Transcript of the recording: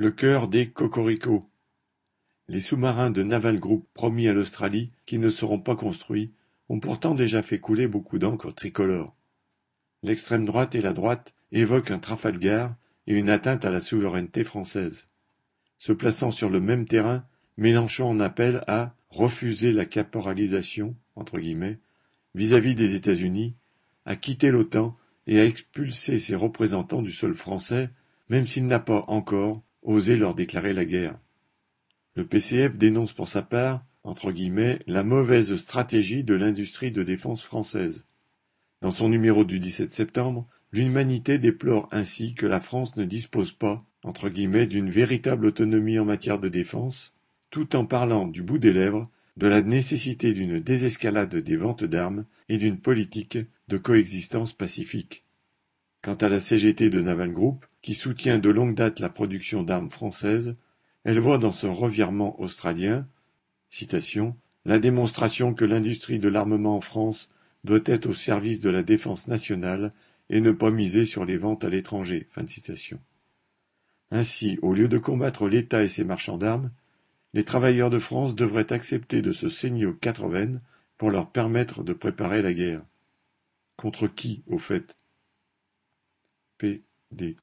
Le cœur des cocoricots. Les sous-marins de Naval Group promis à l'Australie, qui ne seront pas construits, ont pourtant déjà fait couler beaucoup d'encre tricolore. L'extrême droite et la droite évoquent un Trafalgar et une atteinte à la souveraineté française. Se plaçant sur le même terrain, Mélenchon en appelle à refuser la caporalisation entre guillemets vis-à-vis des États-Unis, à quitter l'OTAN et à expulser ses représentants du sol français, même s'il n'a pas encore osé leur déclarer la guerre. Le PCF dénonce pour sa part entre guillemets, la mauvaise stratégie de l'industrie de défense française. Dans son numéro du 17 septembre, l'Humanité déplore ainsi que la France ne dispose pas entre guillemets, d'une véritable autonomie en matière de défense, tout en parlant du bout des lèvres de la nécessité d'une désescalade des ventes d'armes et d'une politique de coexistence pacifique. Quant à la CGT de Naval Group, qui soutient de longue date la production d'armes françaises, elle voit dans ce revirement australien la démonstration que l'industrie de l'armement en France doit être au service de la défense nationale et ne pas miser sur les ventes à l'étranger. Ainsi, au lieu de combattre l'État et ses marchands d'armes, les travailleurs de France devraient accepter de se saigner aux quatre veines pour leur permettre de préparer la guerre. Contre qui, au fait? P.D.